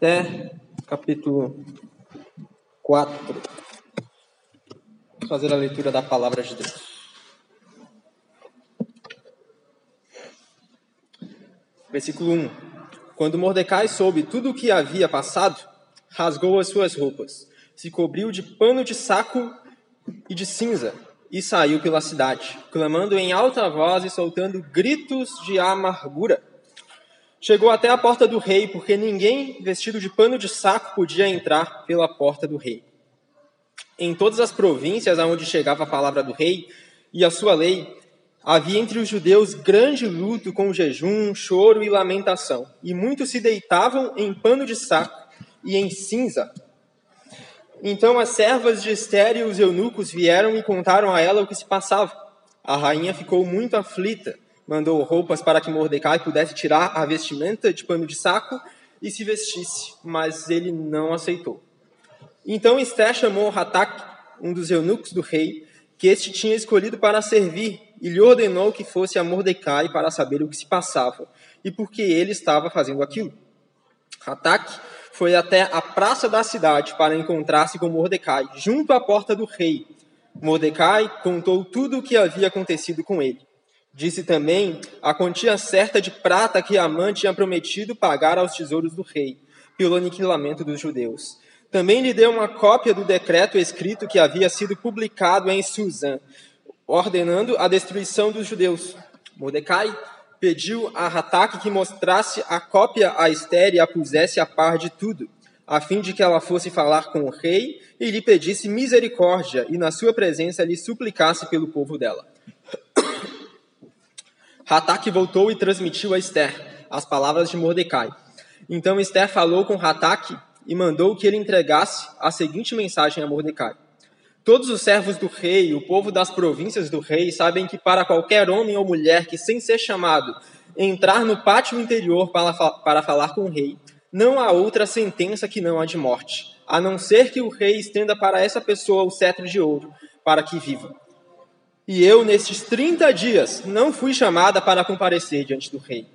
até capítulo 4. Vamos fazer a leitura da palavra de Deus. Versículo 1. Quando Mordecai soube tudo o que havia passado, rasgou as suas roupas, se cobriu de pano de saco e de cinza e saiu pela cidade, clamando em alta voz e soltando gritos de amargura. Chegou até a porta do rei, porque ninguém vestido de pano de saco podia entrar pela porta do rei. Em todas as províncias aonde chegava a palavra do rei e a sua lei, havia entre os judeus grande luto com jejum, choro e lamentação, e muitos se deitavam em pano de saco e em cinza. Então as servas de Esther e os eunucos vieram e contaram a ela o que se passava. A rainha ficou muito aflita, mandou roupas para que Mordecai pudesse tirar a vestimenta de pano de saco e se vestisse, mas ele não aceitou. Então Esther chamou Hatak, um dos eunucos do rei, que este tinha escolhido para servir, e lhe ordenou que fosse a Mordecai para saber o que se passava e por que ele estava fazendo aquilo. Hatak foi até a praça da cidade para encontrar-se com Mordecai, junto à porta do rei. Mordecai contou tudo o que havia acontecido com ele. Disse também a quantia certa de prata que Amã tinha prometido pagar aos tesouros do rei, pelo aniquilamento dos judeus. Também lhe deu uma cópia do decreto escrito que havia sido publicado em Suzã, ordenando a destruição dos judeus. Mordecai pediu a Hatak que mostrasse a cópia a Esther e a pusesse a par de tudo, a fim de que ela fosse falar com o rei e lhe pedisse misericórdia e na sua presença lhe suplicasse pelo povo dela. Hatak voltou e transmitiu a Esther as palavras de Mordecai. Então Esther falou com Hatak e mandou que ele entregasse a seguinte mensagem a Mordecai. Todos os servos do rei, o povo das províncias do rei, sabem que para qualquer homem ou mulher que, sem ser chamado, entrar no pátio interior para, para falar com o rei, não há outra sentença que não a de morte, a não ser que o rei estenda para essa pessoa o cetro de ouro, para que viva. E eu, nestes 30 dias, não fui chamada para comparecer diante do rei.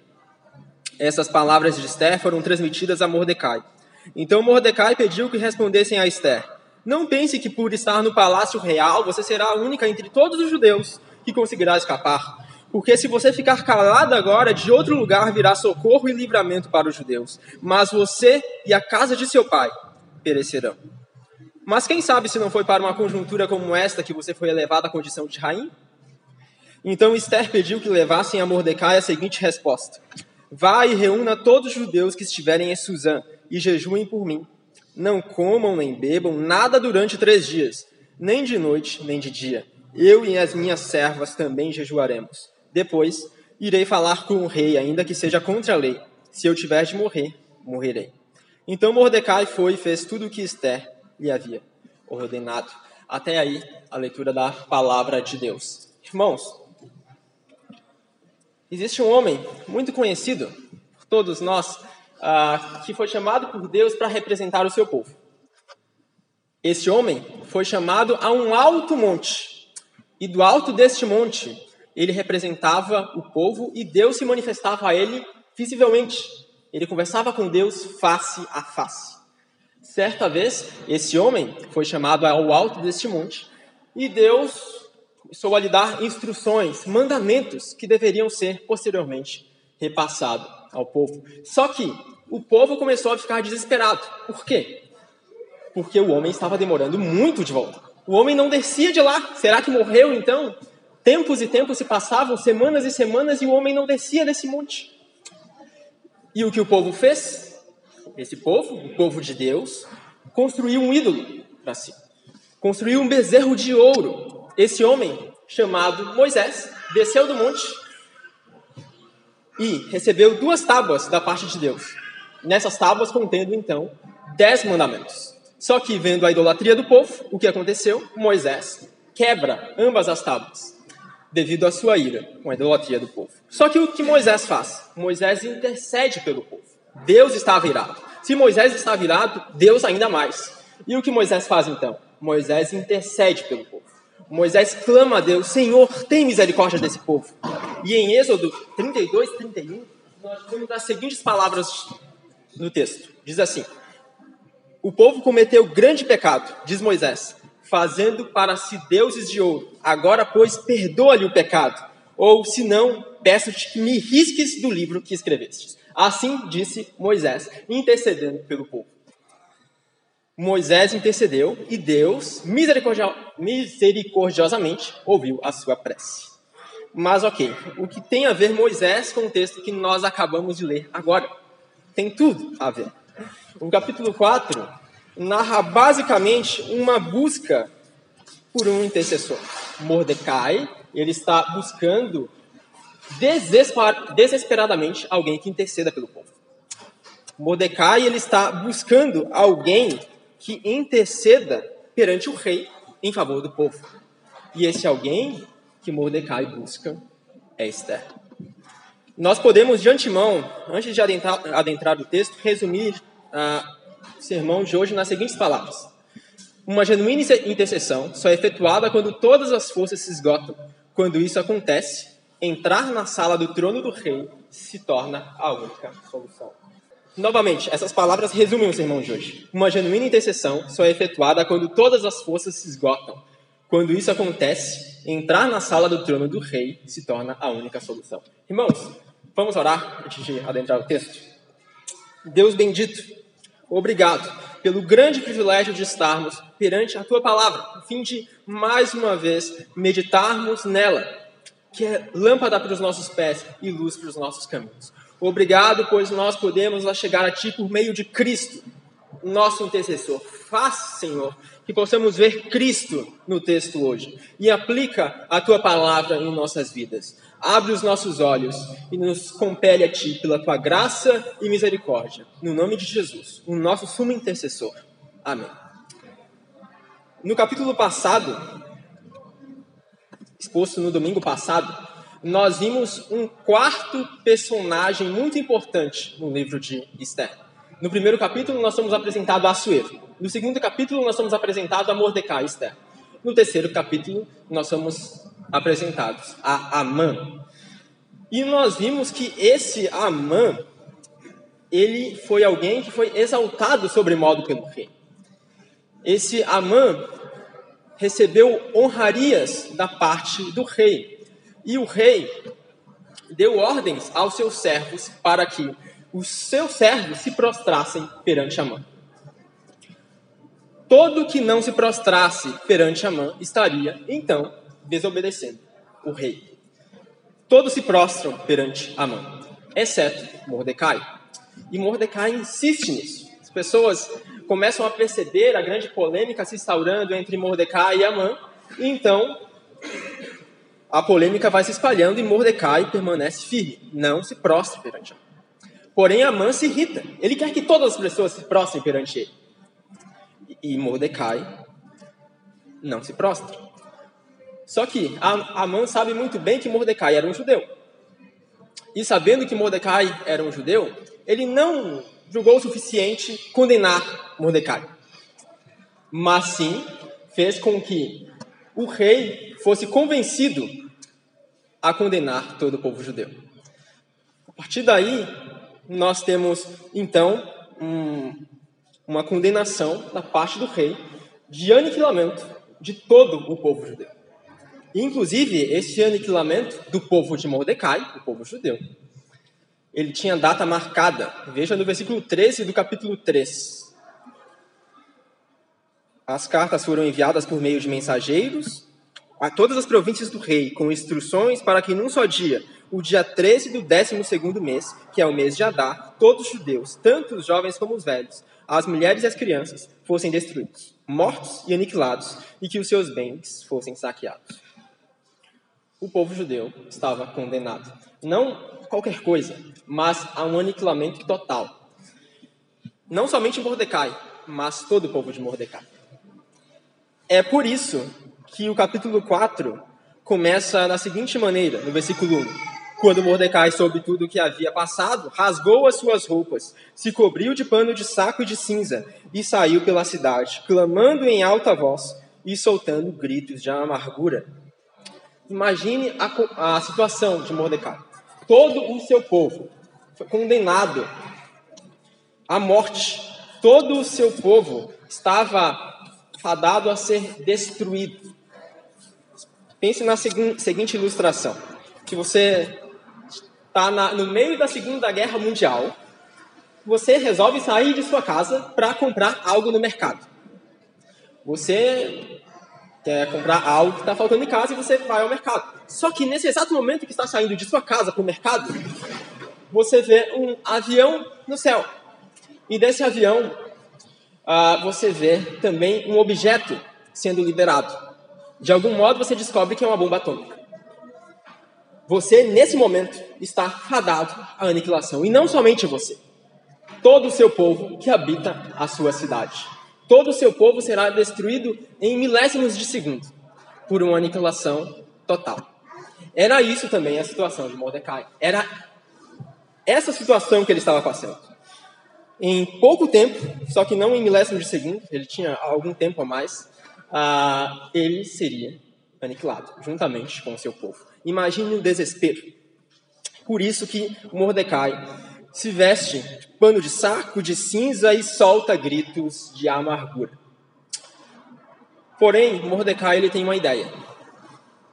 Essas palavras de Esther foram transmitidas a Mordecai. Então Mordecai pediu que respondessem a Esther. Não pense que por estar no palácio real você será a única entre todos os judeus que conseguirá escapar. Porque se você ficar calado agora, de outro lugar virá socorro e livramento para os judeus. Mas você e a casa de seu pai perecerão. Mas quem sabe se não foi para uma conjuntura como esta que você foi elevada à condição de rainha? Então Esther pediu que levassem a Mordecai a seguinte resposta: Vá e reúna todos os judeus que estiverem em Suzã e jejuem por mim não comam nem bebam nada durante três dias, nem de noite, nem de dia. Eu e as minhas servas também jejuaremos. Depois, irei falar com o rei, ainda que seja contra a lei. Se eu tiver de morrer, morrerei. Então Mordecai foi e fez tudo o que Esther lhe havia ordenado. Até aí, a leitura da palavra de Deus. Irmãos, existe um homem muito conhecido por todos nós, ah, que foi chamado por Deus para representar o seu povo. Esse homem foi chamado a um alto monte, e do alto deste monte ele representava o povo e Deus se manifestava a ele visivelmente. Ele conversava com Deus face a face. Certa vez, esse homem foi chamado ao alto deste monte e Deus começou a lhe dar instruções, mandamentos que deveriam ser posteriormente repassados ao povo. Só que o povo começou a ficar desesperado. Por quê? Porque o homem estava demorando muito de volta. O homem não descia de lá. Será que morreu então? Tempos e tempos se passavam, semanas e semanas, e o homem não descia desse monte. E o que o povo fez? Esse povo, o povo de Deus, construiu um ídolo para si. Construiu um bezerro de ouro. Esse homem, chamado Moisés, desceu do monte e recebeu duas tábuas da parte de Deus nessas tábuas contendo então dez mandamentos. Só que vendo a idolatria do povo, o que aconteceu? Moisés quebra ambas as tábuas devido à sua ira com a idolatria do povo. Só que o que Moisés faz? Moisés intercede pelo povo. Deus estava irado. Se Moisés estava irado, Deus ainda mais. E o que Moisés faz então? Moisés intercede pelo povo. Moisés clama a Deus: Senhor, tem misericórdia desse povo. E em Êxodo 32, 31, nós temos as seguintes palavras no texto. Diz assim: O povo cometeu grande pecado, diz Moisés, fazendo para si deuses de ouro. Agora, pois, perdoa-lhe o pecado. Ou, se não, peço-te que me risques do livro que escrevestes. Assim disse Moisés, intercedendo pelo povo. Moisés intercedeu e Deus misericordiosamente ouviu a sua prece. Mas ok, o que tem a ver Moisés com o texto que nós acabamos de ler agora? Tem tudo a ver. O capítulo 4 narra basicamente uma busca por um intercessor. Mordecai, ele está buscando desesperadamente alguém que interceda pelo povo. Mordecai, ele está buscando alguém que interceda perante o rei em favor do povo. E esse alguém que Mordecai busca é Esther. Nós podemos, de antemão, antes de adentrar, adentrar o texto, resumir uh, o sermão de hoje nas seguintes palavras. Uma genuína intercessão só é efetuada quando todas as forças se esgotam. Quando isso acontece, entrar na sala do trono do rei se torna a única solução. Novamente, essas palavras resumem o sermão de hoje. Uma genuína intercessão só é efetuada quando todas as forças se esgotam. Quando isso acontece, entrar na sala do trono do rei se torna a única solução. Irmãos, vamos orar antes de adentrar o texto? Deus bendito, obrigado pelo grande privilégio de estarmos perante a tua palavra, a fim de, mais uma vez, meditarmos nela, que é lâmpada para os nossos pés e luz para os nossos caminhos. Obrigado, pois nós podemos chegar a Ti por meio de Cristo, nosso intercessor. Faz, Senhor, que possamos ver Cristo no texto hoje e aplica a Tua palavra em nossas vidas. Abre os nossos olhos e nos compele a Ti pela Tua graça e misericórdia. No nome de Jesus, o nosso sumo intercessor. Amém. No capítulo passado, exposto no domingo passado, nós vimos um quarto personagem muito importante no livro de Esther. No primeiro capítulo, nós somos apresentados a Assuero. No segundo capítulo, nós somos apresentados a Mordecai Esther. No terceiro capítulo, nós somos apresentados a Amã. E nós vimos que esse Amã, ele foi alguém que foi exaltado sobremodo pelo rei. Esse Amã recebeu honrarias da parte do rei. E o rei deu ordens aos seus servos para que os seus servos se prostrassem perante Amã. Todo que não se prostrasse perante Amã estaria, então, desobedecendo o rei. Todos se prostram perante Amã, exceto Mordecai. E Mordecai insiste nisso. As pessoas começam a perceber a grande polêmica se instaurando entre Mordecai e Amã, e então a polêmica vai se espalhando e Mordecai permanece firme, não se prostra perante Amã. Porém, Amã se irrita. Ele quer que todas as pessoas se prostrem perante ele. E Mordecai não se prostra. Só que Amã sabe muito bem que Mordecai era um judeu. E sabendo que Mordecai era um judeu, ele não julgou o suficiente condenar Mordecai. Mas sim fez com que o rei fosse convencido a condenar todo o povo judeu. A partir daí, nós temos, então, um, uma condenação da parte do rei de aniquilamento de todo o povo judeu. Inclusive, esse aniquilamento do povo de Mordecai, o povo judeu, ele tinha data marcada. Veja no versículo 13 do capítulo 3. As cartas foram enviadas por meio de mensageiros a todas as províncias do rei, com instruções para que num só dia, o dia 13 do 12 mês, que é o mês de Adar, todos os judeus, tanto os jovens como os velhos, as mulheres e as crianças, fossem destruídos, mortos e aniquilados, e que os seus bens fossem saqueados. O povo judeu estava condenado. Não qualquer coisa, mas a um aniquilamento total. Não somente Mordecai, mas todo o povo de Mordecai. É por isso que o capítulo 4 começa da seguinte maneira, no versículo 1. Quando Mordecai soube tudo o que havia passado, rasgou as suas roupas, se cobriu de pano de saco e de cinza e saiu pela cidade, clamando em alta voz e soltando gritos de amargura. Imagine a, a situação de Mordecai. Todo o seu povo foi condenado a morte. Todo o seu povo estava fadado a ser destruído. Pense na seguinte ilustração: que você está no meio da Segunda Guerra Mundial, você resolve sair de sua casa para comprar algo no mercado. Você quer comprar algo que está faltando em casa e você vai ao mercado. Só que nesse exato momento que está saindo de sua casa para o mercado, você vê um avião no céu. E desse avião, uh, você vê também um objeto sendo liberado. De algum modo, você descobre que é uma bomba atômica. Você, nesse momento, está fadado à aniquilação. E não somente você. Todo o seu povo que habita a sua cidade. Todo o seu povo será destruído em milésimos de segundo por uma aniquilação total. Era isso também a situação de Mordecai. Era essa situação que ele estava passando. Em pouco tempo, só que não em milésimos de segundo, ele tinha algum tempo a mais, uh, ele seria aniquilado, juntamente com o seu povo. Imagine o desespero. Por isso que Mordecai se veste de pano de saco de cinza e solta gritos de amargura. Porém, Mordecai ele tem uma ideia.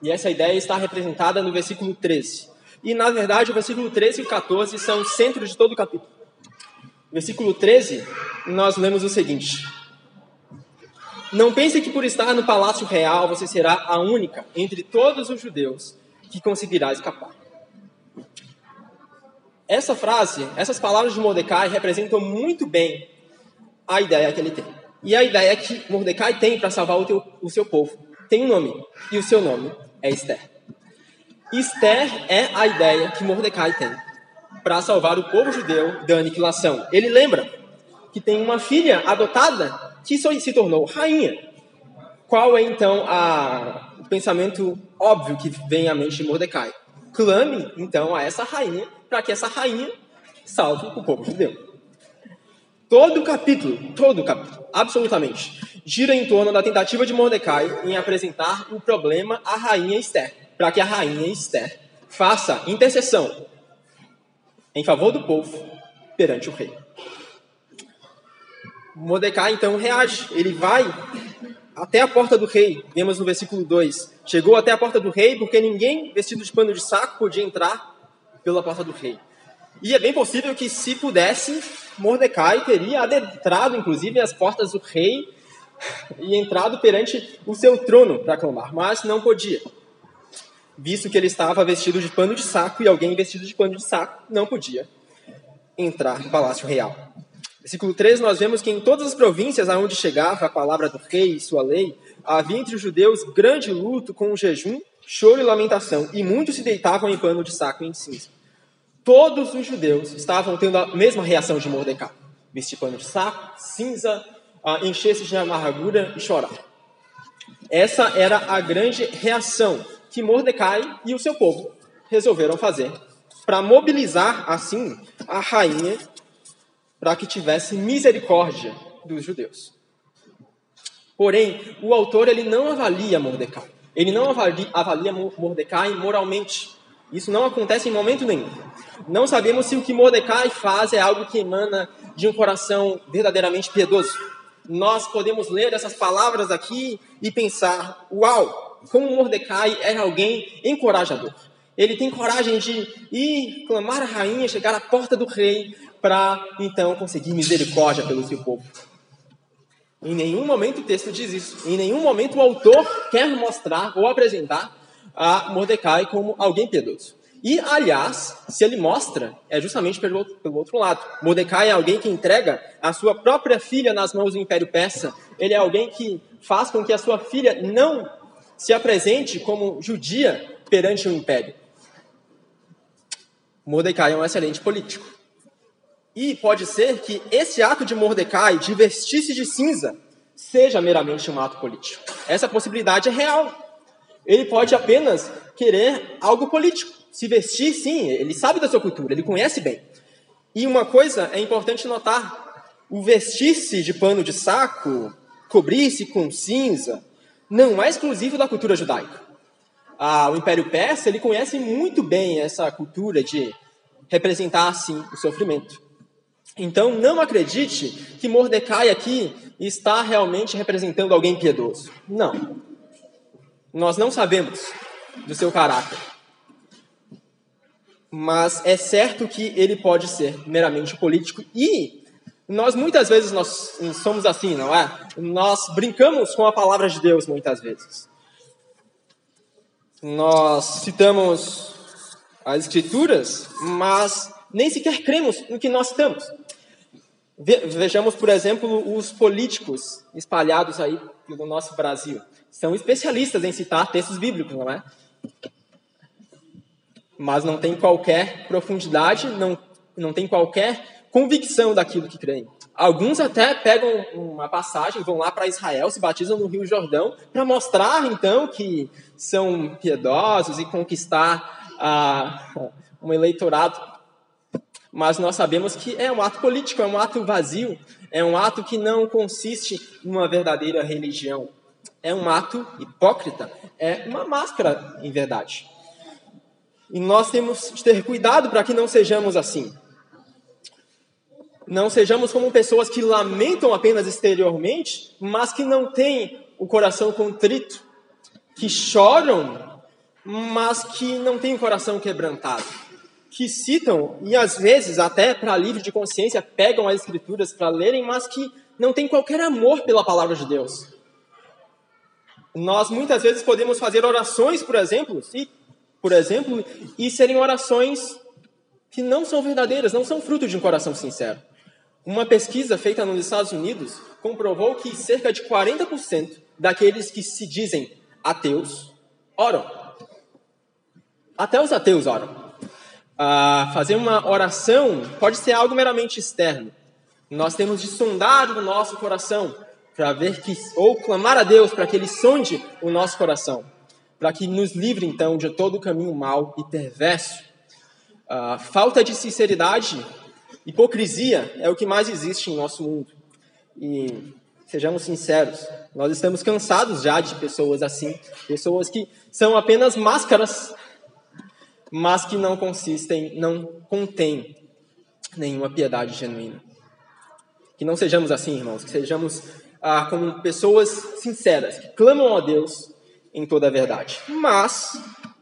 E essa ideia está representada no versículo 13. E, na verdade, o versículo 13 e 14 são o centro de todo o capítulo. Versículo 13, nós lemos o seguinte: não pense que por estar no palácio real você será a única entre todos os judeus que conseguirá escapar. Essa frase, essas palavras de Mordecai representam muito bem a ideia que ele tem. E a ideia que Mordecai tem para salvar o, teu, o seu povo tem um nome, e o seu nome é Esther. Esther é a ideia que Mordecai tem para salvar o povo judeu da aniquilação. Ele lembra que tem uma filha adotada que se tornou rainha. Qual é então a, o pensamento óbvio que vem à mente de Mordecai? Clame então a essa rainha para que essa rainha salve o povo judeu. Todo o capítulo, todo o capítulo, absolutamente, gira em torno da tentativa de Mordecai em apresentar o problema à rainha Esther, para que a rainha Esther faça intercessão em favor do povo perante o rei. Mordecai então reage, ele vai até a porta do rei, vemos no versículo 2. Chegou até a porta do rei porque ninguém vestido de pano de saco podia entrar pela porta do rei. E é bem possível que, se pudesse, Mordecai teria adentrado, inclusive, as portas do rei e entrado perante o seu trono para clamar, mas não podia, visto que ele estava vestido de pano de saco e alguém vestido de pano de saco não podia entrar no palácio real. Versículo 3, nós vemos que em todas as províncias aonde chegava a palavra do rei e sua lei, havia entre os judeus grande luto com jejum, choro e lamentação, e muitos se deitavam em pano de saco e em cinza. Todos os judeus estavam tendo a mesma reação de Mordecai: vestir pano de saco, cinza, encher-se de amargura e chorar. Essa era a grande reação que Mordecai e o seu povo resolveram fazer para mobilizar, assim, a rainha para que tivesse misericórdia dos judeus. Porém, o autor ele não avalia Mordecai. Ele não avalia Mordecai moralmente. Isso não acontece em momento nenhum. Não sabemos se o que Mordecai faz é algo que emana de um coração verdadeiramente piedoso. Nós podemos ler essas palavras aqui e pensar: uau, como Mordecai era alguém encorajador. Ele tem coragem de ir clamar a rainha, chegar à porta do rei, para então conseguir misericórdia pelo seu povo. Em nenhum momento o texto diz isso. Em nenhum momento o autor quer mostrar ou apresentar a Mordecai como alguém piedoso. E, aliás, se ele mostra, é justamente pelo, pelo outro lado. Mordecai é alguém que entrega a sua própria filha nas mãos do Império Persa. Ele é alguém que faz com que a sua filha não se apresente como judia perante o Império. Mordecai é um excelente político. E pode ser que esse ato de Mordecai de vestir-se de cinza seja meramente um ato político. Essa possibilidade é real. Ele pode apenas querer algo político. Se vestir, sim, ele sabe da sua cultura, ele conhece bem. E uma coisa é importante notar: o vestir-se de pano de saco, cobrir-se com cinza, não é exclusivo da cultura judaica. Ah, o Império Persa ele conhece muito bem essa cultura de representar assim o sofrimento. Então, não acredite que Mordecai aqui está realmente representando alguém piedoso. Não. Nós não sabemos do seu caráter. Mas é certo que ele pode ser meramente político e nós muitas vezes nós somos assim, não é? Nós brincamos com a palavra de Deus muitas vezes. Nós citamos as escrituras, mas nem sequer cremos no que nós estamos. Vejamos, por exemplo, os políticos espalhados aí pelo nosso Brasil. São especialistas em citar textos bíblicos, não é? Mas não tem qualquer profundidade, não, não tem qualquer convicção daquilo que creem. Alguns até pegam uma passagem, vão lá para Israel, se batizam no Rio Jordão, para mostrar então que são piedosos e conquistar ah, um eleitorado mas nós sabemos que é um ato político, é um ato vazio, é um ato que não consiste em uma verdadeira religião. É um ato hipócrita, é uma máscara, em verdade. E nós temos de ter cuidado para que não sejamos assim. Não sejamos como pessoas que lamentam apenas exteriormente, mas que não têm o coração contrito, que choram, mas que não têm o coração quebrantado que citam e às vezes até para livre de consciência pegam as escrituras para lerem, mas que não têm qualquer amor pela palavra de Deus. Nós muitas vezes podemos fazer orações, por exemplo, e, por exemplo, e serem orações que não são verdadeiras, não são fruto de um coração sincero. Uma pesquisa feita nos Estados Unidos comprovou que cerca de 40% daqueles que se dizem ateus oram. Até os ateus oram fazer uma oração pode ser algo meramente externo. Nós temos de sondar o nosso coração para ver que, ou clamar a Deus para que Ele sonde o nosso coração, para que nos livre então de todo o caminho mau e perverso. falta de sinceridade, hipocrisia é o que mais existe em nosso mundo. E sejamos sinceros, nós estamos cansados já de pessoas assim, pessoas que são apenas máscaras mas que não consistem, não contêm nenhuma piedade genuína. Que não sejamos assim, irmãos, que sejamos ah, como pessoas sinceras, que clamam a Deus em toda a verdade. Mas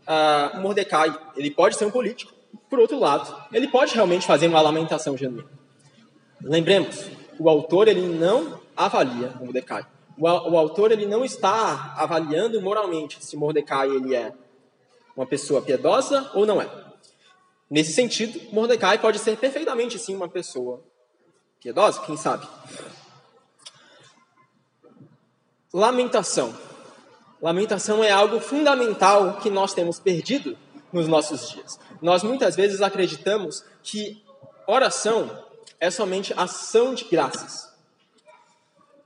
ah, Mordecai, ele pode ser um político. Por outro lado, ele pode realmente fazer uma lamentação genuína. Lembremos, o autor ele não avalia Mordecai. O, o autor ele não está avaliando moralmente se Mordecai ele é uma pessoa piedosa ou não é. Nesse sentido, Mordecai pode ser perfeitamente sim uma pessoa piedosa, quem sabe. Lamentação. Lamentação é algo fundamental que nós temos perdido nos nossos dias. Nós muitas vezes acreditamos que oração é somente ação de graças.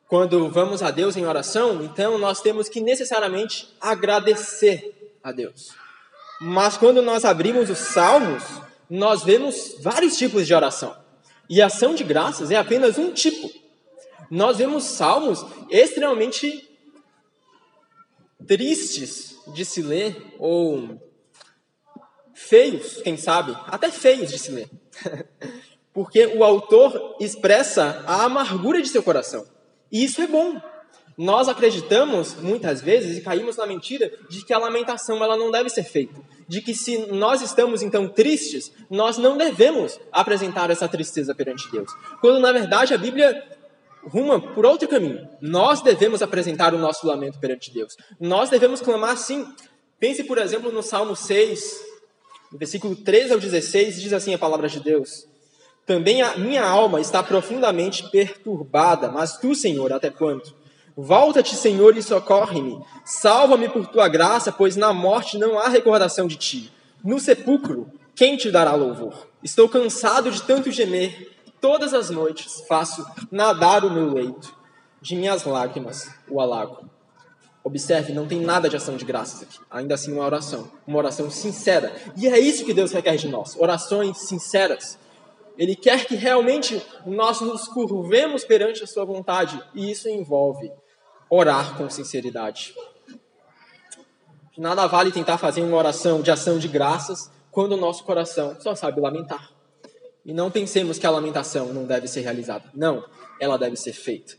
Quando vamos a Deus em oração, então nós temos que necessariamente agradecer a Deus. Mas quando nós abrimos os Salmos, nós vemos vários tipos de oração. E ação de graças é apenas um tipo. Nós vemos salmos extremamente tristes de se ler, ou feios, quem sabe, até feios de se ler. Porque o autor expressa a amargura de seu coração. E isso é bom. Nós acreditamos muitas vezes e caímos na mentira de que a lamentação ela não deve ser feita, de que se nós estamos então tristes, nós não devemos apresentar essa tristeza perante Deus. Quando na verdade a Bíblia ruma por outro caminho. Nós devemos apresentar o nosso lamento perante Deus. Nós devemos clamar sim. Pense, por exemplo, no Salmo 6, no versículo 13 ao 16, diz assim a palavra de Deus: Também a minha alma está profundamente perturbada, mas tu, Senhor, até quando? Volta-te, Senhor, e socorre-me. Salva-me por tua graça, pois na morte não há recordação de ti. No sepulcro, quem te dará louvor? Estou cansado de tanto gemer. Todas as noites faço nadar o meu leito. De minhas lágrimas o alago. Observe, não tem nada de ação de graças aqui. Ainda assim, uma oração. Uma oração sincera. E é isso que Deus requer de nós: orações sinceras. Ele quer que realmente nós nos curvemos perante a Sua vontade. E isso envolve orar com sinceridade. De nada vale tentar fazer uma oração de ação de graças quando o nosso coração só sabe lamentar. E não pensemos que a lamentação não deve ser realizada. Não, ela deve ser feita.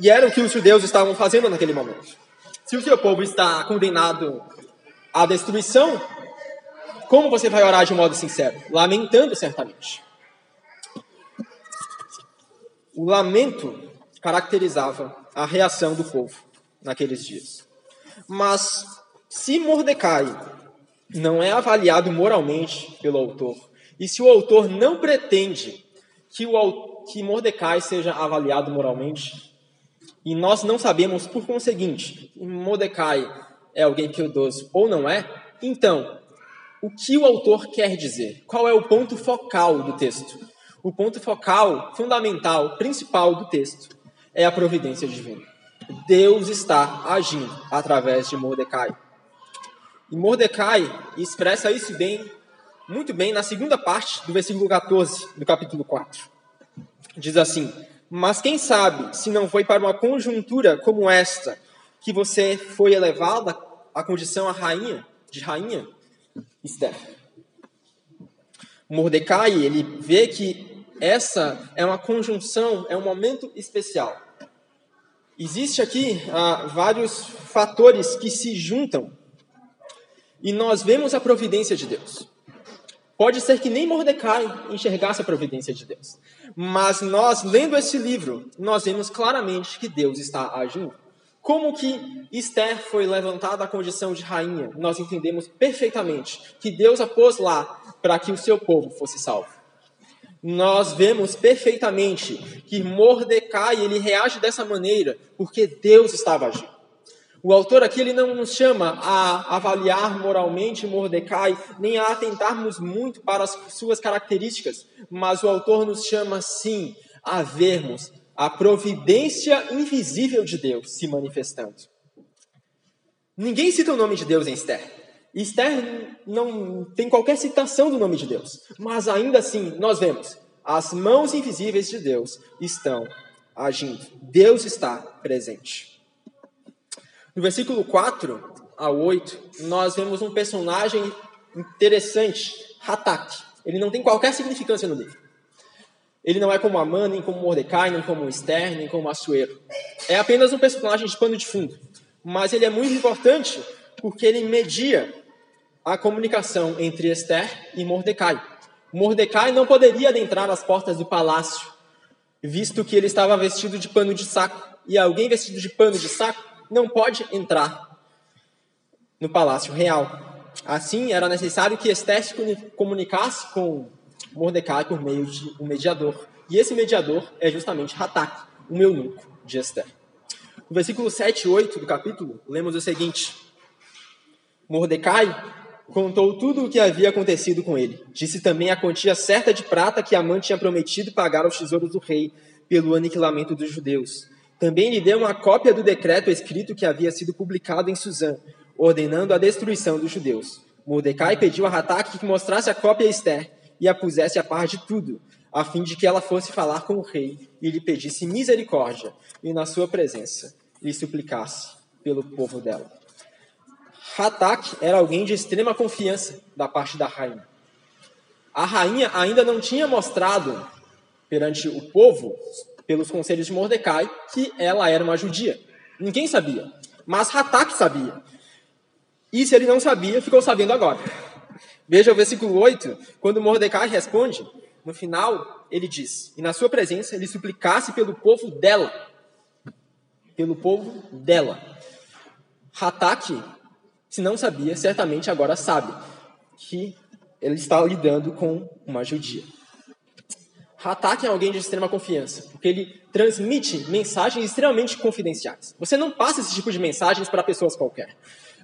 E era o que os judeus estavam fazendo naquele momento. Se o seu povo está condenado à destruição, como você vai orar de modo sincero? Lamentando, certamente. O lamento caracterizava a reação do povo naqueles dias. Mas se Mordecai não é avaliado moralmente pelo autor, e se o autor não pretende que, o, que Mordecai seja avaliado moralmente, e nós não sabemos, por conseguinte, se Mordecai é alguém piedoso ou não é, então, o que o autor quer dizer? Qual é o ponto focal do texto? O ponto focal, fundamental, principal do texto é a providência divina. Deus está agindo através de Mordecai. E Mordecai expressa isso bem muito bem na segunda parte do versículo 14 do capítulo 4. Diz assim: Mas quem sabe se não foi para uma conjuntura como esta que você foi elevada à condição a rainha, de rainha? Esther. Mordecai, ele vê que essa é uma conjunção, é um momento especial. Existe aqui ah, vários fatores que se juntam e nós vemos a providência de Deus. Pode ser que nem Mordecai enxergasse a providência de Deus. Mas nós, lendo esse livro, nós vemos claramente que Deus está agindo. Como que Esther foi levantada à condição de rainha, nós entendemos perfeitamente que Deus a pôs lá para que o seu povo fosse salvo. Nós vemos perfeitamente que Mordecai ele reage dessa maneira porque Deus estava agindo. O autor aqui ele não nos chama a avaliar moralmente Mordecai, nem a atentarmos muito para as suas características, mas o autor nos chama sim a vermos a providência invisível de Deus se manifestando. Ninguém cita o nome de Deus em Esther. Esther não tem qualquer citação do nome de Deus, mas ainda assim nós vemos as mãos invisíveis de Deus estão agindo. Deus está presente. No versículo 4 a 8, nós vemos um personagem interessante, Hatak. Ele não tem qualquer significância no livro. Ele não é como Amã, nem como Mordecai, nem como Esther, nem como Assuero. É apenas um personagem de pano de fundo. Mas ele é muito importante porque ele media a comunicação entre Esther e Mordecai. Mordecai não poderia adentrar as portas do palácio, visto que ele estava vestido de pano de saco. E alguém vestido de pano de saco não pode entrar no palácio real. Assim, era necessário que Esther se comunicasse com Mordecai por meio de um mediador. E esse mediador é justamente Hatak, o eunuco de Esther. No versículo 7 e 8 do capítulo, lemos o seguinte: Mordecai contou tudo o que havia acontecido com ele. Disse também a quantia certa de prata que Amã tinha prometido pagar aos tesouros do rei pelo aniquilamento dos judeus. Também lhe deu uma cópia do decreto escrito que havia sido publicado em Suzã, ordenando a destruição dos judeus. Mordecai pediu a Hataque que mostrasse a cópia a Esther e a pusesse a par de tudo, a fim de que ela fosse falar com o rei e lhe pedisse misericórdia, e na sua presença lhe suplicasse pelo povo dela. Hataque era alguém de extrema confiança da parte da rainha. A rainha ainda não tinha mostrado perante o povo pelos conselhos de Mordecai que ela era uma judia. Ninguém sabia, mas Hatak sabia. E se ele não sabia, ficou sabendo agora. Veja o versículo 8, quando Mordecai responde, no final ele diz: E na sua presença ele suplicasse pelo povo dela. Pelo povo dela. Hatak, se não sabia, certamente agora sabe que ele está lidando com uma judia. Hatak é alguém de extrema confiança, porque ele transmite mensagens extremamente confidenciais. Você não passa esse tipo de mensagens para pessoas qualquer.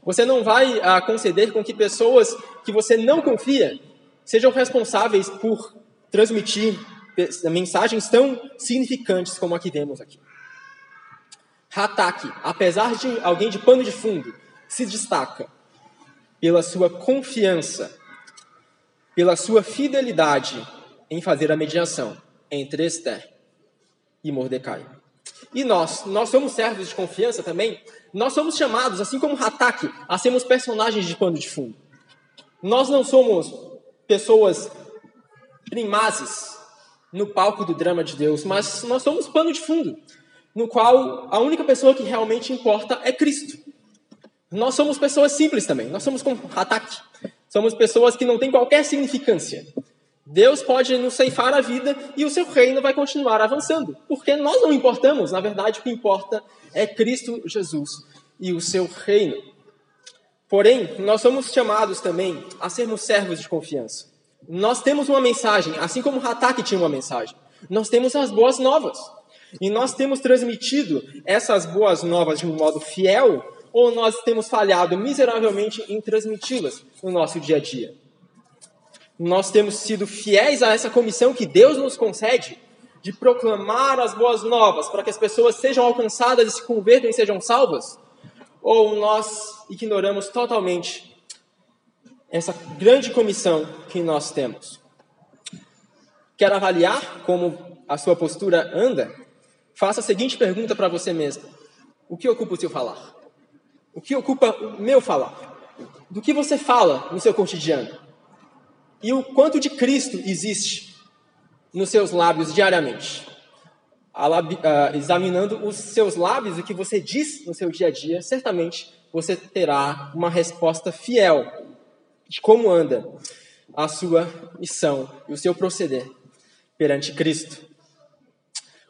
Você não vai ah, conceder com que pessoas que você não confia sejam responsáveis por transmitir mensagens tão significantes como a que vemos aqui. Hatak, apesar de alguém de pano de fundo, se destaca pela sua confiança, pela sua fidelidade em fazer a mediação entre Esther e Mordecai. E nós, nós somos servos de confiança também. Nós somos chamados, assim como Hatak, a sermos personagens de pano de fundo. Nós não somos pessoas primazes no palco do drama de Deus, mas nós somos pano de fundo, no qual a única pessoa que realmente importa é Cristo. Nós somos pessoas simples também, nós somos como Hatak, somos pessoas que não têm qualquer significância. Deus pode nos ceifar a vida e o seu reino vai continuar avançando, porque nós não importamos, na verdade o que importa é Cristo Jesus e o seu reino. Porém, nós somos chamados também a sermos servos de confiança. Nós temos uma mensagem, assim como Hatak tinha uma mensagem. Nós temos as boas novas. E nós temos transmitido essas boas novas de um modo fiel, ou nós temos falhado miseravelmente em transmiti-las no nosso dia a dia. Nós temos sido fiéis a essa comissão que Deus nos concede de proclamar as boas novas para que as pessoas sejam alcançadas e se convertam e sejam salvas? Ou nós ignoramos totalmente essa grande comissão que nós temos? Quer avaliar como a sua postura anda? Faça a seguinte pergunta para você mesmo: O que ocupa o seu falar? O que ocupa o meu falar? Do que você fala no seu cotidiano? E o quanto de Cristo existe nos seus lábios diariamente? examinando os seus lábios o que você diz no seu dia a dia, certamente você terá uma resposta fiel de como anda a sua missão e o seu proceder perante Cristo.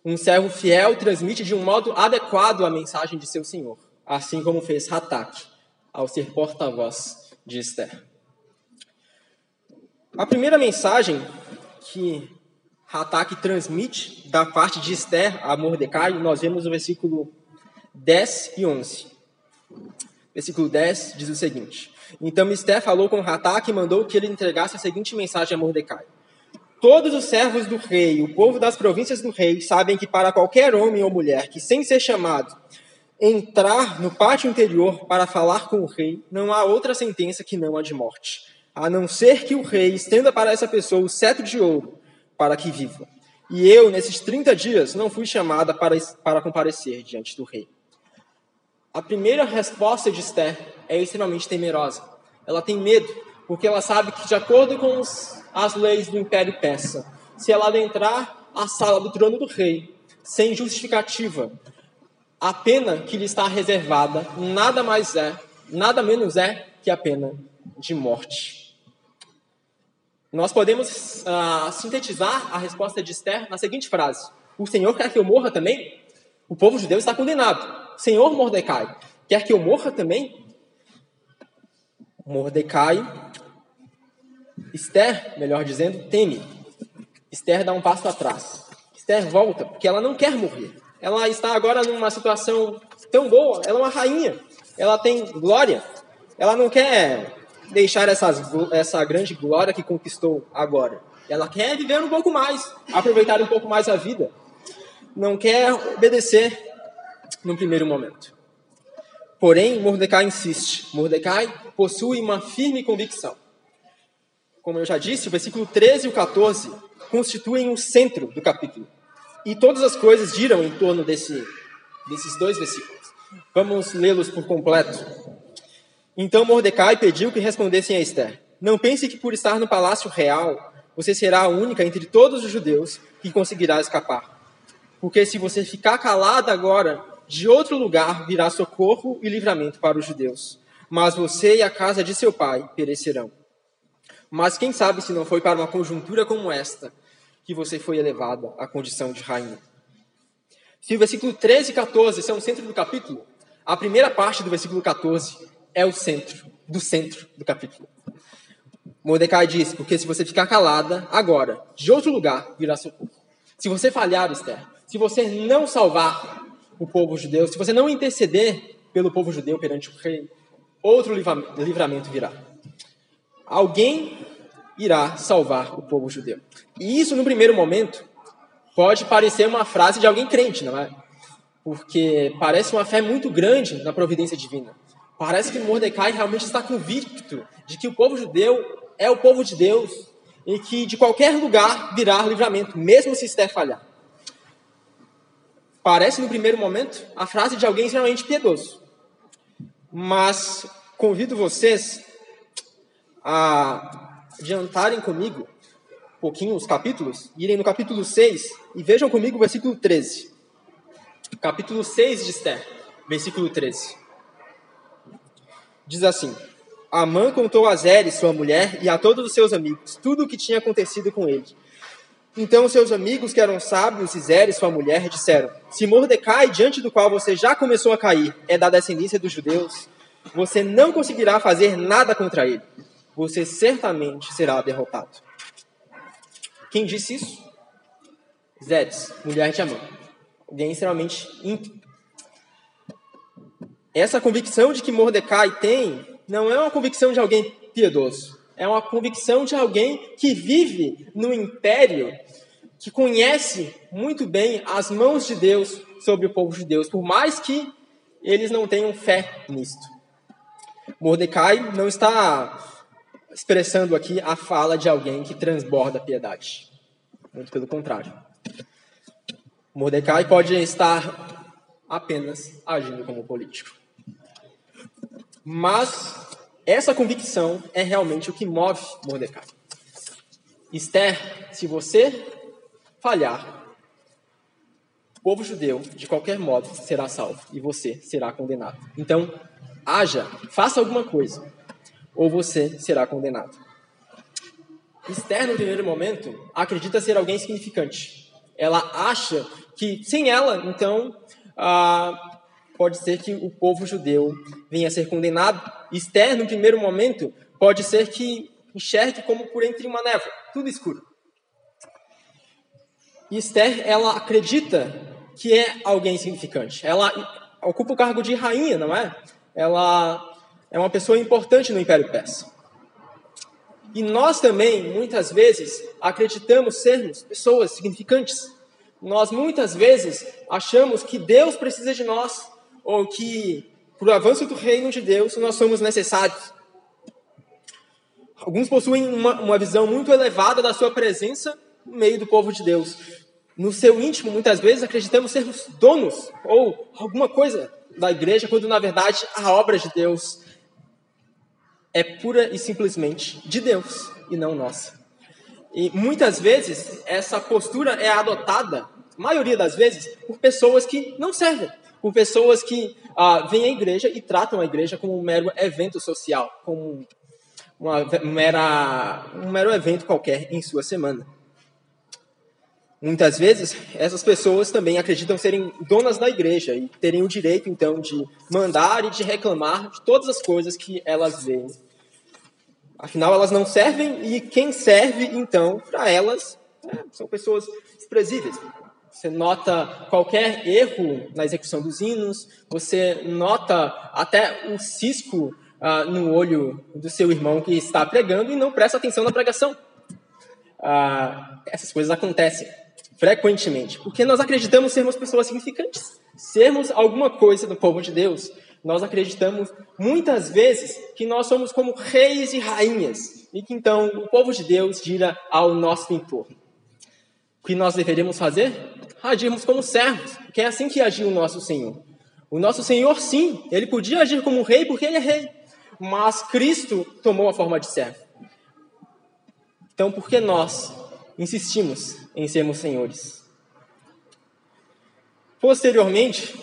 Um servo fiel transmite de um modo adequado a mensagem de seu Senhor, assim como fez Hatak ao ser porta-voz de Esther. A primeira mensagem que Hatak transmite da parte de Esther a Mordecai, nós vemos no versículo 10 e 11. Versículo 10 diz o seguinte: Então Esther falou com Hatak e mandou que ele entregasse a seguinte mensagem a Mordecai: Todos os servos do rei, o povo das províncias do rei, sabem que para qualquer homem ou mulher que, sem ser chamado, entrar no pátio interior para falar com o rei, não há outra sentença que não a de morte, a não ser que o rei estenda para essa pessoa o cetro de ouro, para que viva. E eu, nesses 30 dias, não fui chamada para, para comparecer diante do rei. A primeira resposta de Esther é extremamente temerosa. Ela tem medo, porque ela sabe que, de acordo com os, as leis do Império Persa, se ela adentrar a sala do trono do rei sem justificativa, a pena que lhe está reservada nada mais é, nada menos é que a pena de morte. Nós podemos uh, sintetizar a resposta de Esther na seguinte frase: O Senhor quer que eu morra também? O povo judeu está condenado. Senhor Mordecai, quer que eu morra também? Mordecai, Esther, melhor dizendo, teme. Esther dá um passo atrás. Esther volta, porque ela não quer morrer. Ela está agora numa situação tão boa, ela é uma rainha, ela tem glória, ela não quer deixar essas, essa grande glória que conquistou agora. Ela quer viver um pouco mais, aproveitar um pouco mais a vida. Não quer obedecer no primeiro momento. Porém, Mordecai insiste. Mordecai possui uma firme convicção. Como eu já disse, o versículo 13 e o 14 constituem o centro do capítulo. E todas as coisas giram em torno desse, desses dois versículos. Vamos lê-los por completo. Então Mordecai pediu que respondessem a Esther: Não pense que por estar no palácio real, você será a única entre todos os judeus que conseguirá escapar. Porque se você ficar calada agora, de outro lugar virá socorro e livramento para os judeus. Mas você e a casa de seu pai perecerão. Mas quem sabe se não foi para uma conjuntura como esta que você foi elevada à condição de rainha. Se o versículo 13 e 14 são o centro do capítulo, a primeira parte do versículo 14 é o centro do centro do capítulo. Mordecai diz: Porque se você ficar calada, agora, de outro lugar virá socorro. Se você falhar, Esther, se você não salvar o povo judeu, se você não interceder pelo povo judeu perante o rei, outro livramento virá. Alguém irá salvar o povo judeu. E isso, no primeiro momento, pode parecer uma frase de alguém crente, não é? Porque parece uma fé muito grande na providência divina. Parece que Mordecai realmente está convicto de que o povo judeu é o povo de Deus e que de qualquer lugar virá livramento, mesmo se Esther falhar. Parece, no primeiro momento, a frase de alguém extremamente piedoso. Mas convido vocês a adiantarem comigo um pouquinho os capítulos, irem no capítulo 6 e vejam comigo o versículo 13. Capítulo 6 de Esther, versículo 13. Diz assim: Amã contou a Zeres, sua mulher, e a todos os seus amigos, tudo o que tinha acontecido com ele. Então seus amigos, que eram sábios, e Zeres, sua mulher, disseram: Se Mordecai, diante do qual você já começou a cair, é da descendência dos judeus, você não conseguirá fazer nada contra ele. Você certamente será derrotado. Quem disse isso? Zedes, mulher de Amã. Alguém extremamente ímpio. Essa convicção de que Mordecai tem não é uma convicção de alguém piedoso. É uma convicção de alguém que vive no império, que conhece muito bem as mãos de Deus sobre o povo de Deus, por mais que eles não tenham fé nisto. Mordecai não está expressando aqui a fala de alguém que transborda piedade. Muito pelo contrário. Mordecai pode estar apenas agindo como político. Mas essa convicção é realmente o que move Mordecai. Esther, se você falhar, o povo judeu, de qualquer modo, será salvo e você será condenado. Então, haja, faça alguma coisa, ou você será condenado. Esther, no primeiro momento, acredita ser alguém significante. Ela acha que sem ela, então, ah, pode ser que o povo judeu venha a ser condenado. Esther, no primeiro momento, pode ser que enxergue como por entre uma névoa, tudo escuro. E Esther, ela acredita que é alguém significante. Ela ocupa o cargo de rainha, não é? Ela é uma pessoa importante no Império Persa. E nós também, muitas vezes, acreditamos sermos pessoas significantes. Nós muitas vezes achamos que Deus precisa de nós, ou que, para o avanço do reino de Deus, nós somos necessários. Alguns possuem uma, uma visão muito elevada da sua presença no meio do povo de Deus. No seu íntimo, muitas vezes, acreditamos sermos donos ou alguma coisa da igreja, quando na verdade a obra de Deus é pura e simplesmente de Deus e não nossa. E muitas vezes essa postura é adotada, maioria das vezes, por pessoas que não servem, por pessoas que ah, vêm à igreja e tratam a igreja como um mero evento social, como uma mera, um mero evento qualquer em sua semana. Muitas vezes, essas pessoas também acreditam serem donas da igreja e terem o direito, então, de mandar e de reclamar de todas as coisas que elas veem. Afinal, elas não servem e quem serve, então, para elas, é, são pessoas desprezíveis. Você nota qualquer erro na execução dos hinos, você nota até um cisco ah, no olho do seu irmão que está pregando e não presta atenção na pregação. Ah, essas coisas acontecem frequentemente, porque nós acreditamos sermos pessoas significantes, sermos alguma coisa do povo de Deus. Nós acreditamos muitas vezes que nós somos como reis e rainhas e que então o povo de Deus gira ao nosso entorno. O que nós deveríamos fazer? Agirmos como servos, porque é assim que agiu o nosso Senhor. O nosso Senhor, sim, ele podia agir como rei porque ele é rei, mas Cristo tomou a forma de servo. Então, por que nós insistimos em sermos senhores. Posteriormente,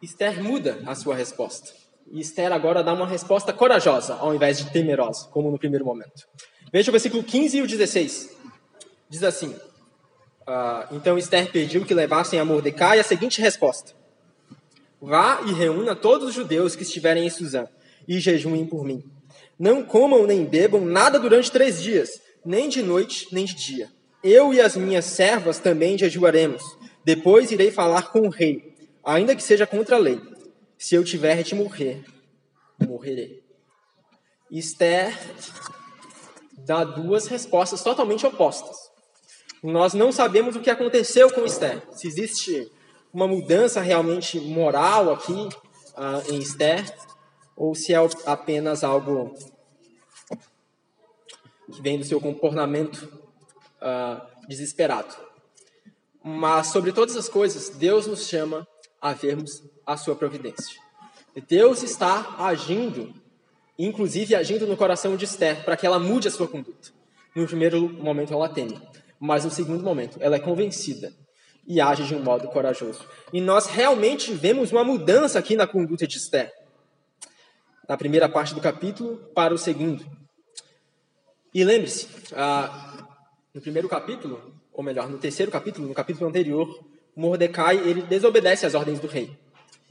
Esther muda a sua resposta. E Esther agora dá uma resposta corajosa, ao invés de temerosa, como no primeiro momento. Veja o versículo 15 e o 16. Diz assim: uh, Então Esther pediu que levassem a Mordecai a seguinte resposta: Vá e reúna todos os judeus que estiverem em Suzã e jejuem por mim. Não comam nem bebam nada durante três dias, nem de noite nem de dia. Eu e as minhas servas também jejuaremos. Depois irei falar com o rei, ainda que seja contra a lei. Se eu tiver de morrer, morrerei. Esther dá duas respostas totalmente opostas. Nós não sabemos o que aconteceu com Esther. Se existe uma mudança realmente moral aqui uh, em Esther, ou se é apenas algo que vem do seu comportamento uh, desesperado. Mas sobre todas as coisas, Deus nos chama a vermos a sua providência. Deus está agindo, inclusive agindo no coração de Esther, para que ela mude a sua conduta. No primeiro momento ela teme, mas no segundo momento ela é convencida e age de um modo corajoso. E nós realmente vemos uma mudança aqui na conduta de Esther. Na primeira parte do capítulo para o segundo. E lembre-se, ah, no primeiro capítulo, ou melhor, no terceiro capítulo, no capítulo anterior, Mordecai ele desobedece às ordens do rei.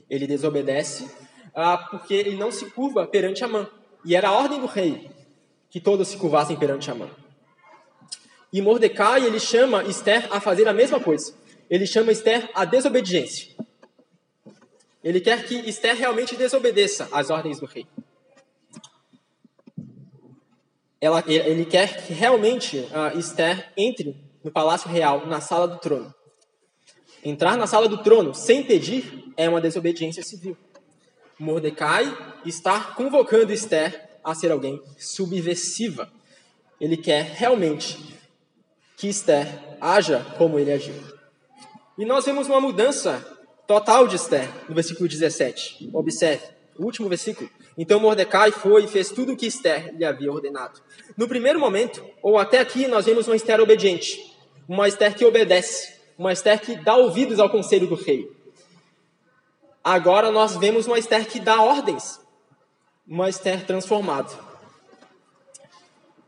Ele desobedece ah, porque ele não se curva perante Amã. E era a ordem do rei que todos se curvassem perante Amã. E Mordecai ele chama Esther a fazer a mesma coisa. Ele chama Esther a desobediência. Ele quer que Esther realmente desobedeça às ordens do rei. Ela, ele quer que realmente uh, Esther entre no palácio real, na sala do trono. Entrar na sala do trono sem pedir é uma desobediência civil. Mordecai está convocando Esther a ser alguém subversiva. Ele quer realmente que Esther haja como ele agiu. E nós vemos uma mudança total de Esther no versículo 17. Observe, o último versículo. Então Mordecai foi e fez tudo o que Esther lhe havia ordenado. No primeiro momento, ou até aqui, nós vemos uma Esther obediente, uma Esther que obedece, uma Esther que dá ouvidos ao conselho do rei. Agora nós vemos uma Esther que dá ordens, uma Esther transformada.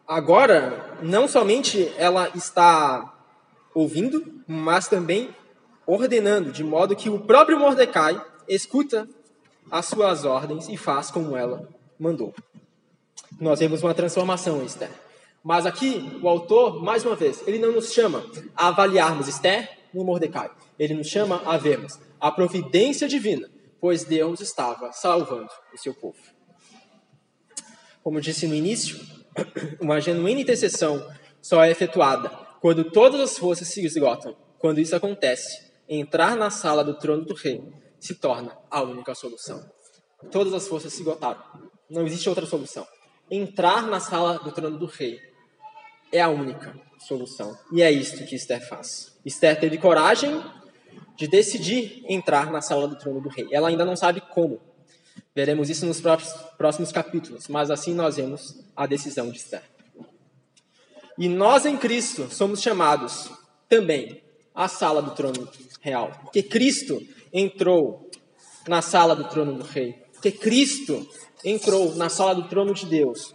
Agora, não somente ela está ouvindo, mas também ordenando, de modo que o próprio Mordecai escuta as suas ordens e faz como ela mandou. Nós vemos uma transformação Esther. Mas aqui, o autor, mais uma vez, ele não nos chama a avaliarmos Esther no Mordecai. Ele nos chama a vermos a providência divina, pois Deus estava salvando o seu povo. Como disse no início, uma genuína intercessão só é efetuada quando todas as forças se esgotam. Quando isso acontece, entrar na sala do trono do rei se torna a única solução. Todas as forças se esgotaram. Não existe outra solução. Entrar na sala do trono do rei é a única solução. E é isto que Esther faz. Esther teve coragem de decidir entrar na sala do trono do rei. Ela ainda não sabe como. Veremos isso nos próximos capítulos, mas assim nós vemos a decisão de Esther. E nós em Cristo somos chamados também à sala do trono real, porque Cristo entrou na sala do trono do rei, porque Cristo entrou na sala do trono de Deus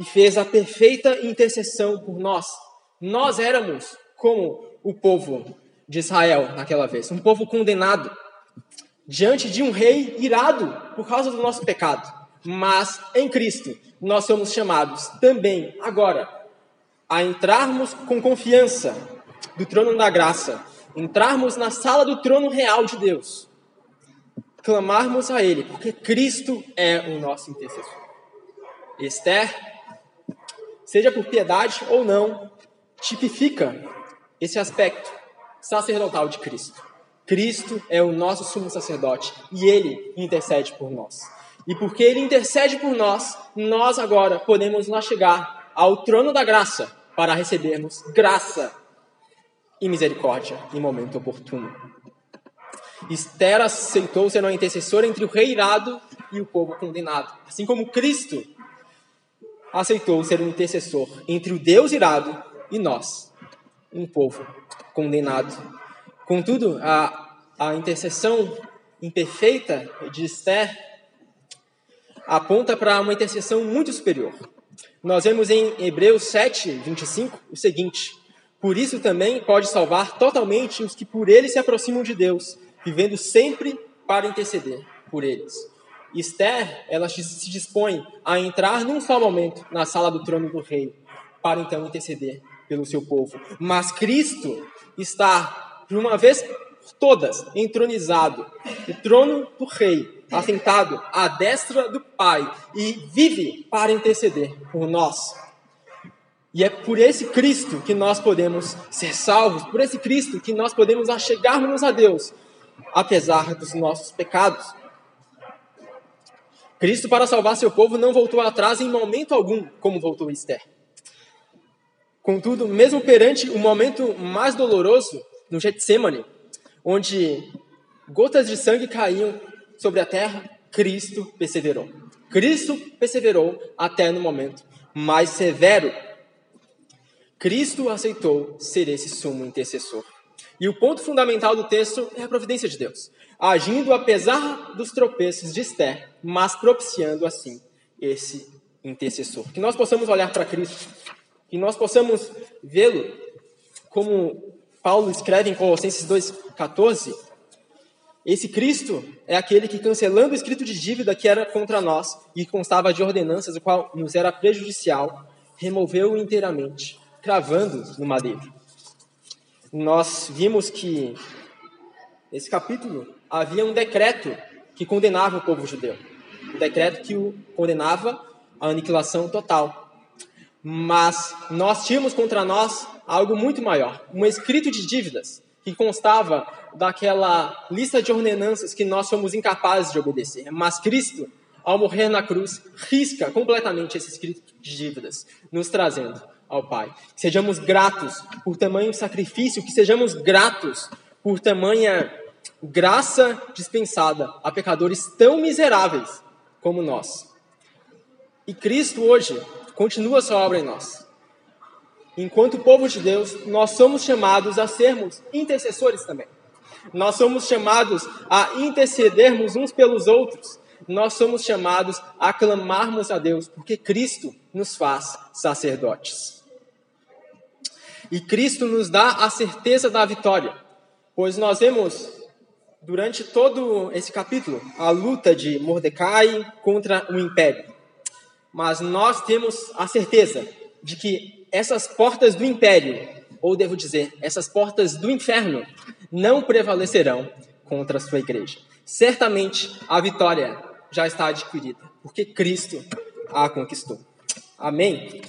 e fez a perfeita intercessão por nós. Nós éramos como o povo de Israel naquela vez, um povo condenado diante de um rei irado por causa do nosso pecado. Mas em Cristo nós somos chamados também agora a entrarmos com confiança do trono da graça entrarmos na sala do trono real de Deus, clamarmos a Ele, porque Cristo é o nosso intercessor. Esther, seja por piedade ou não, tipifica esse aspecto sacerdotal de Cristo. Cristo é o nosso sumo sacerdote e ele intercede por nós. E porque ele intercede por nós, nós agora podemos lá chegar ao trono da graça para recebermos graça e misericórdia em momento oportuno. Esther aceitou ser uma intercessora entre o rei irado e o povo condenado, assim como Cristo aceitou ser um intercessor entre o Deus irado e nós, um povo condenado. Contudo, a, a intercessão imperfeita de Esther aponta para uma intercessão muito superior. Nós vemos em Hebreus 7, 25 o seguinte: por isso também pode salvar totalmente os que por ele se aproximam de Deus, vivendo sempre para interceder por eles. Esther, ela se dispõe a entrar num só momento na sala do trono do rei, para então interceder pelo seu povo. Mas Cristo está, por uma vez por todas, entronizado, no trono do rei, assentado à destra do Pai, e vive para interceder por nós. E é por esse Cristo que nós podemos ser salvos, por esse Cristo que nós podemos achegarmos a Deus, apesar dos nossos pecados. Cristo, para salvar seu povo, não voltou atrás em momento algum, como voltou Esther. Contudo, mesmo perante o momento mais doloroso, no Getsemane, onde gotas de sangue caíam sobre a terra, Cristo perseverou. Cristo perseverou até no momento mais severo Cristo aceitou ser esse sumo intercessor. E o ponto fundamental do texto é a providência de Deus, agindo apesar dos tropeços de Esther, mas propiciando assim esse intercessor. Que nós possamos olhar para Cristo, que nós possamos vê-lo como Paulo escreve em Colossenses 2,14. Esse Cristo é aquele que, cancelando o escrito de dívida que era contra nós e constava de ordenanças, o qual nos era prejudicial, removeu inteiramente, cravando no madeiro. Nós vimos que nesse capítulo havia um decreto que condenava o povo judeu. Um decreto que o condenava à aniquilação total. Mas nós tínhamos contra nós algo muito maior, um escrito de dívidas que constava daquela lista de ordenanças que nós somos incapazes de obedecer. Mas Cristo, ao morrer na cruz, risca completamente esse escrito de dívidas, nos trazendo ao Pai. Que sejamos gratos por tamanho sacrifício, que sejamos gratos por tamanha graça dispensada a pecadores tão miseráveis como nós. E Cristo hoje continua sua obra em nós. Enquanto povo de Deus, nós somos chamados a sermos intercessores também. Nós somos chamados a intercedermos uns pelos outros. Nós somos chamados a clamarmos a Deus, porque Cristo nos faz sacerdotes. E Cristo nos dá a certeza da vitória, pois nós vemos durante todo esse capítulo a luta de Mordecai contra o império. Mas nós temos a certeza de que essas portas do império, ou devo dizer, essas portas do inferno, não prevalecerão contra a sua igreja. Certamente a vitória já está adquirida, porque Cristo a conquistou. Amém?